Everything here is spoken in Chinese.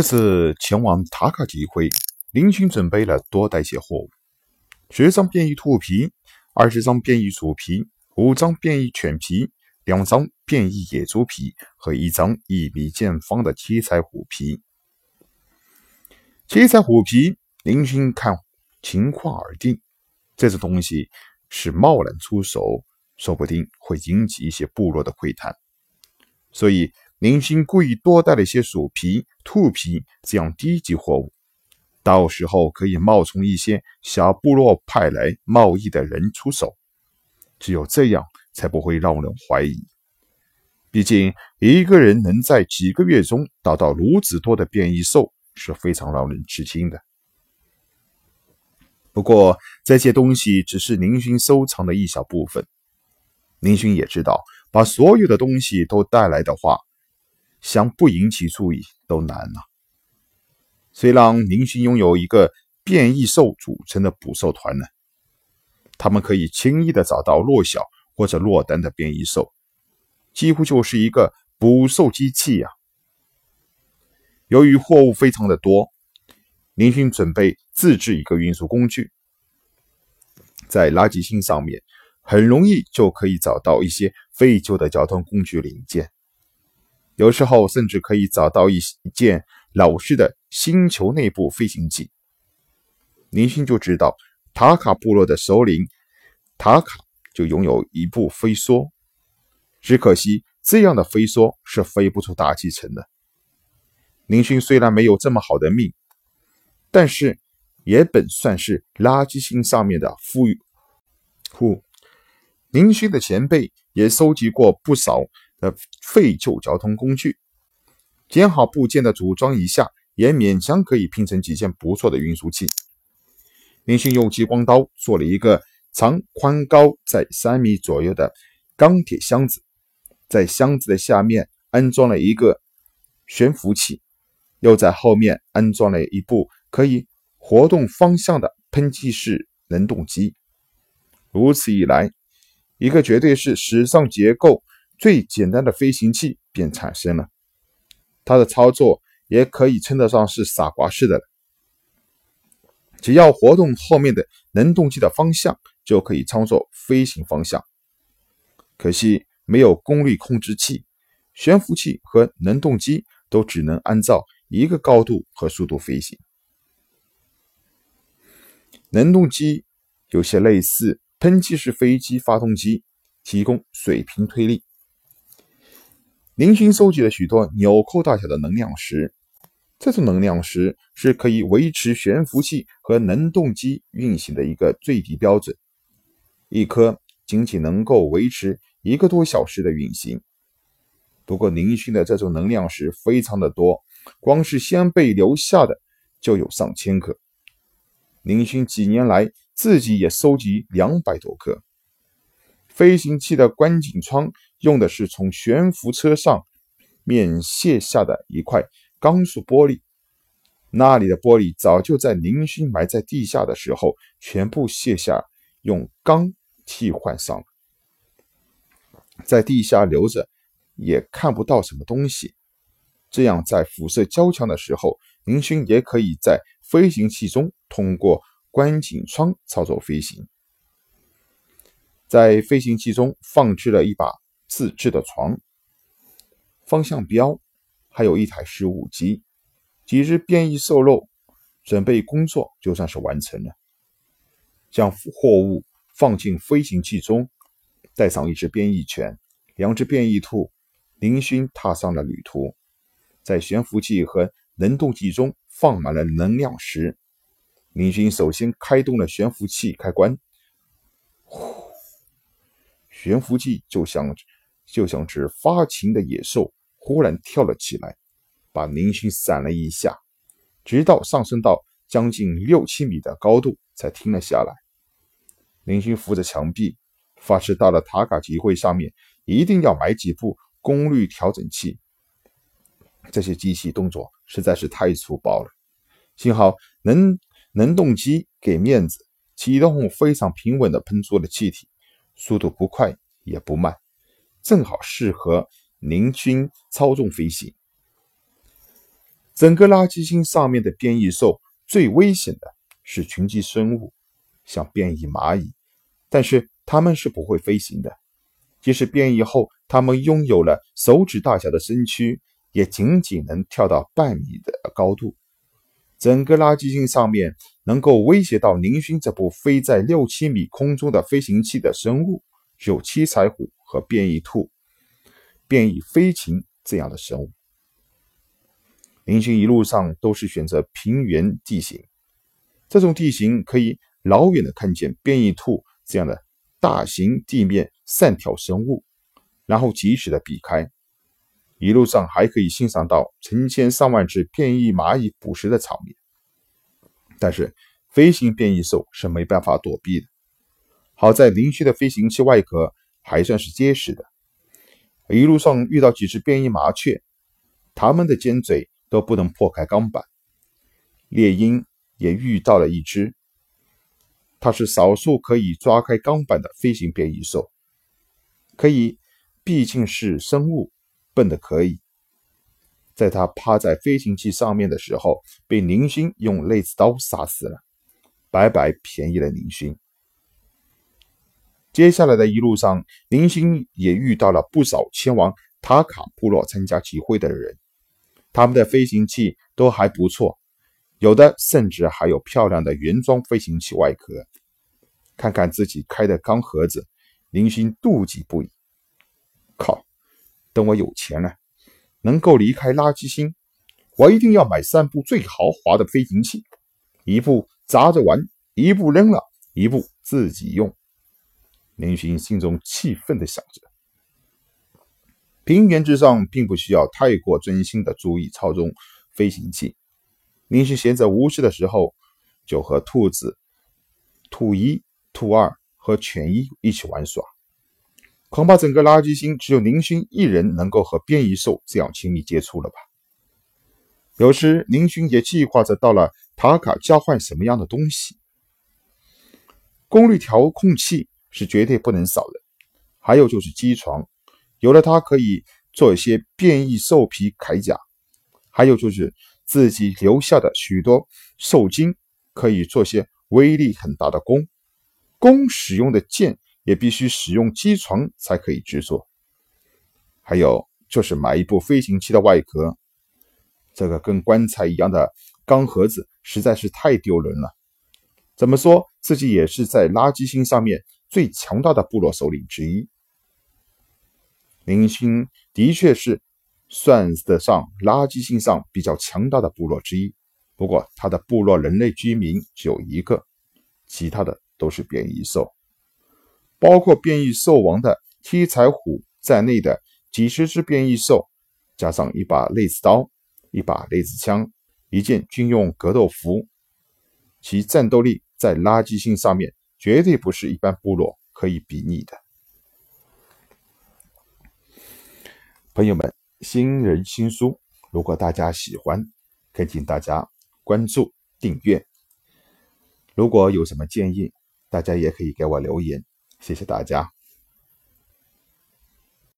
这次前往塔卡集会，林勋准备了多带些货物：十张变异兔皮，二十张变异鼠皮，五张变异犬皮，两张变异野猪皮和一张一米见方的七彩虎皮。七彩虎皮，林勋看情况而定。这种东西是贸然出手，说不定会引起一些部落的窥探，所以。林勋故意多带了一些鼠皮、兔皮这样低级货物，到时候可以冒充一些小部落派来贸易的人出手，只有这样才不会让人怀疑。毕竟一个人能在几个月中达到如此多的变异兽，是非常让人吃惊的。不过这些东西只是林勋收藏的一小部分，林勋也知道，把所有的东西都带来的话。想不引起注意都难了。虽然林勋拥有一个变异兽组成的捕兽团呢，他们可以轻易的找到弱小或者落单的变异兽，几乎就是一个捕兽机器呀。由于货物非常的多，林勋准备自制一个运输工具，在垃圾星上面很容易就可以找到一些废旧的交通工具零件。有时候甚至可以找到一件老式的星球内部飞行器。林勋就知道塔卡部落的首领塔卡就拥有一部飞梭，只可惜这样的飞梭是飞不出大气层的。林勋虽然没有这么好的命，但是也本算是垃圾星上面的富裕户。林勋的前辈也收集过不少。的废旧交通工具，捡好部件的组装一下，也勉强可以拼成几件不错的运输器。林迅用激光刀做了一个长宽高在三米左右的钢铁箱子，在箱子的下面安装了一个悬浮器，又在后面安装了一部可以活动方向的喷气式能动机。如此一来，一个绝对是史上结构。最简单的飞行器便产生了，它的操作也可以称得上是傻瓜式的了。只要活动后面的能动机的方向，就可以操作飞行方向。可惜没有功率控制器，悬浮器和能动机都只能按照一个高度和速度飞行。能动机有些类似喷气式飞机发动机，提供水平推力。林勋收集了许多纽扣大小的能量石，这种能量石是可以维持悬浮器和能动机运行的一个最低标准，一颗仅仅能够维持一个多小时的运行。不过林勋的这种能量石非常的多，光是先辈留下的就有上千颗。林勋几年来自己也收集两百多颗。飞行器的观景窗用的是从悬浮车上面卸下的一块钢塑玻璃，那里的玻璃早就在林勋埋在地下的时候全部卸下，用钢替换上了，在地下留着也看不到什么东西。这样在辐射较强的时候，林勋也可以在飞行器中通过观景窗操作飞行。在飞行器中放置了一把自制的床、方向标，还有一台食物机，几只变异兽肉，准备工作就算是完成了。将货物放进飞行器中，带上一只变异犬、两只变异兔，林勋踏上了旅途。在悬浮器和能动器中放满了能量石，林勋首先开动了悬浮器开关，呼。悬浮器就像就像只发情的野兽，忽然跳了起来，把林勋闪了一下，直到上升到将近六七米的高度才停了下来。林勋扶着墙壁，发誓到了塔卡集会上面一定要买几部功率调整器。这些机器动作实在是太粗暴了，幸好能能动机给面子，启动后非常平稳地喷出了气体。速度不快也不慢，正好适合林勋操纵飞行。整个垃圾星上面的变异兽最危险的是群居生物，像变异蚂蚁，但是它们是不会飞行的。即使变异后，它们拥有了手指大小的身躯，也仅仅能跳到半米的高度。整个垃圾星上面能够威胁到林勋这部飞在六七米空中的飞行器的生物，有七彩虎和变异兔、变异飞禽这样的生物。林勋一路上都是选择平原地形，这种地形可以老远的看见变异兔这样的大型地面善跳生物，然后及时的避开。一路上还可以欣赏到成千上万只变异蚂蚁捕食的场面，但是飞行变异兽是没办法躲避的。好在林区的飞行器外壳还算是结实的，一路上遇到几只变异麻雀，它们的尖嘴都不能破开钢板。猎鹰也遇到了一只，它是少数可以抓开钢板的飞行变异兽，可以，毕竟是生物。笨的可以，在他趴在飞行器上面的时候，被宁勋用类子刀杀死了，白白便宜了宁勋。接下来的一路上，宁勋也遇到了不少前往塔卡部落参加集会的人，他们的飞行器都还不错，有的甚至还有漂亮的原装飞行器外壳。看看自己开的钢盒子，宁勋妒忌不已。靠！等我有钱了，能够离开垃圾星，我一定要买三部最豪华的飞行器，一部砸着玩，一部扔了，一部自己用。林勋心中气愤的想着。平原之上并不需要太过专心的注意操纵飞行器。林勋闲着无事的时候，就和兔子、兔一、兔二和犬一一起玩耍。恐怕整个垃圾星只有宁勋一人能够和变异兽这样亲密接触了吧？有时宁勋也计划着到了塔卡交换什么样的东西。功率调控器是绝对不能少的，还有就是机床，有了它可以做一些变异兽皮铠甲，还有就是自己留下的许多兽精，可以做些威力很大的弓。弓使用的箭。也必须使用机床才可以制作。还有就是买一部飞行器的外壳，这个跟棺材一样的钢盒子实在是太丢人了。怎么说自己也是在垃圾星上面最强大的部落首领之一。林星的确是算得上垃圾星上比较强大的部落之一，不过他的部落人类居民只有一个，其他的都是变异兽。包括变异兽王的七彩虎在内的几十只变异兽，加上一把类子刀、一把类子枪、一件军用格斗服，其战斗力在垃圾星上面绝对不是一般部落可以比拟的。朋友们，新人新书，如果大家喜欢，恳请大家关注订阅。如果有什么建议，大家也可以给我留言。谢谢大家。